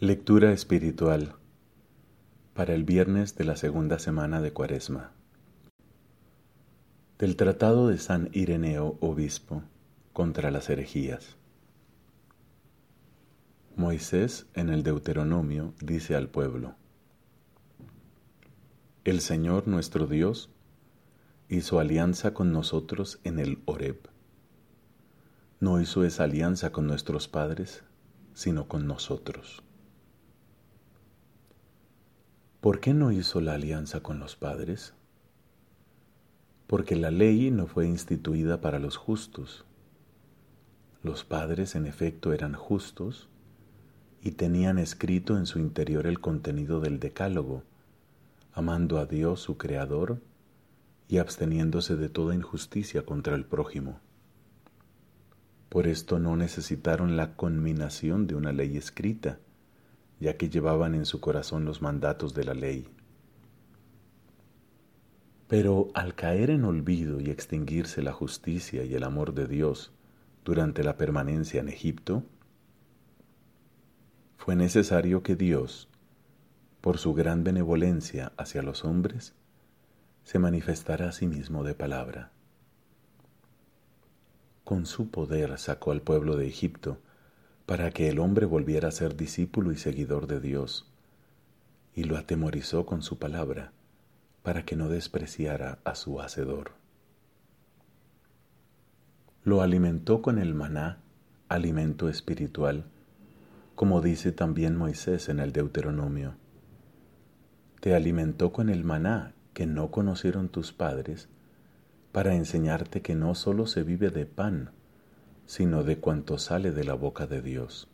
Lectura espiritual para el viernes de la segunda semana de Cuaresma. Del Tratado de San Ireneo, Obispo, contra las herejías. Moisés en el Deuteronomio dice al pueblo, El Señor nuestro Dios hizo alianza con nosotros en el Horeb. No hizo esa alianza con nuestros padres, sino con nosotros ¿Por qué no hizo la alianza con los padres? Porque la ley no fue instituida para los justos. Los padres en efecto eran justos y tenían escrito en su interior el contenido del decálogo, amando a Dios su Creador y absteniéndose de toda injusticia contra el prójimo. Por esto no necesitaron la conminación de una ley escrita, ya que llevaban en su corazón los mandatos de la ley. Pero al caer en olvido y extinguirse la justicia y el amor de Dios durante la permanencia en Egipto, fue necesario que Dios, por su gran benevolencia hacia los hombres, se manifestara a sí mismo de palabra. Con su poder sacó al pueblo de Egipto para que el hombre volviera a ser discípulo y seguidor de Dios, y lo atemorizó con su palabra, para que no despreciara a su Hacedor. Lo alimentó con el maná, alimento espiritual, como dice también Moisés en el Deuteronomio. Te alimentó con el maná que no conocieron tus padres, para enseñarte que no solo se vive de pan, sino de cuanto sale de la boca de Dios.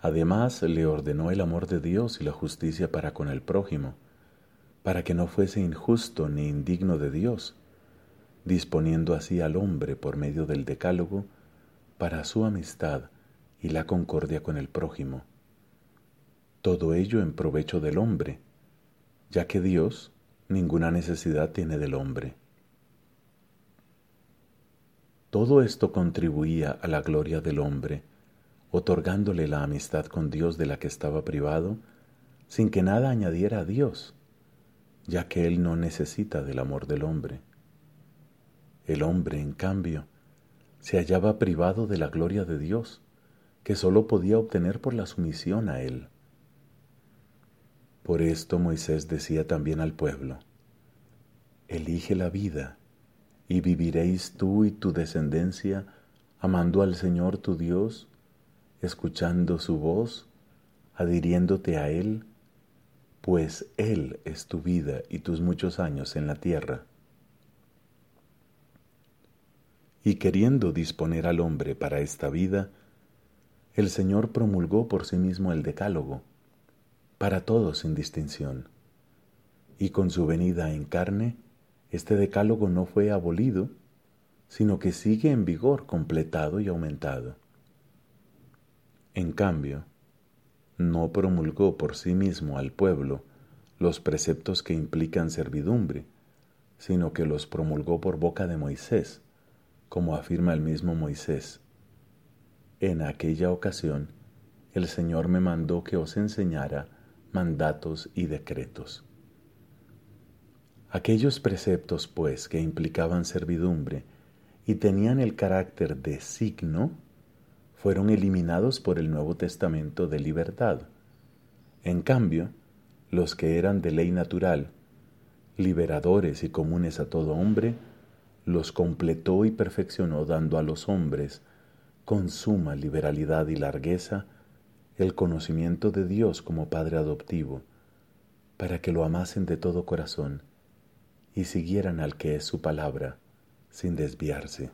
Además le ordenó el amor de Dios y la justicia para con el prójimo, para que no fuese injusto ni indigno de Dios, disponiendo así al hombre por medio del decálogo para su amistad y la concordia con el prójimo. Todo ello en provecho del hombre, ya que Dios ninguna necesidad tiene del hombre. Todo esto contribuía a la gloria del hombre, otorgándole la amistad con Dios de la que estaba privado, sin que nada añadiera a Dios, ya que Él no necesita del amor del hombre. El hombre, en cambio, se hallaba privado de la gloria de Dios, que sólo podía obtener por la sumisión a Él. Por esto Moisés decía también al pueblo, Elige la vida y viviréis tú y tu descendencia amando al Señor tu Dios, escuchando su voz, adhiriéndote a Él, pues Él es tu vida y tus muchos años en la tierra. Y queriendo disponer al hombre para esta vida, el Señor promulgó por sí mismo el decálogo, para todos sin distinción, y con su venida en carne, este decálogo no fue abolido, sino que sigue en vigor, completado y aumentado. En cambio, no promulgó por sí mismo al pueblo los preceptos que implican servidumbre, sino que los promulgó por boca de Moisés, como afirma el mismo Moisés. En aquella ocasión, el Señor me mandó que os enseñara mandatos y decretos. Aquellos preceptos, pues, que implicaban servidumbre y tenían el carácter de signo, fueron eliminados por el Nuevo Testamento de libertad. En cambio, los que eran de ley natural, liberadores y comunes a todo hombre, los completó y perfeccionó dando a los hombres, con suma liberalidad y largueza, el conocimiento de Dios como Padre adoptivo, para que lo amasen de todo corazón y siguieran al que es su palabra sin desviarse.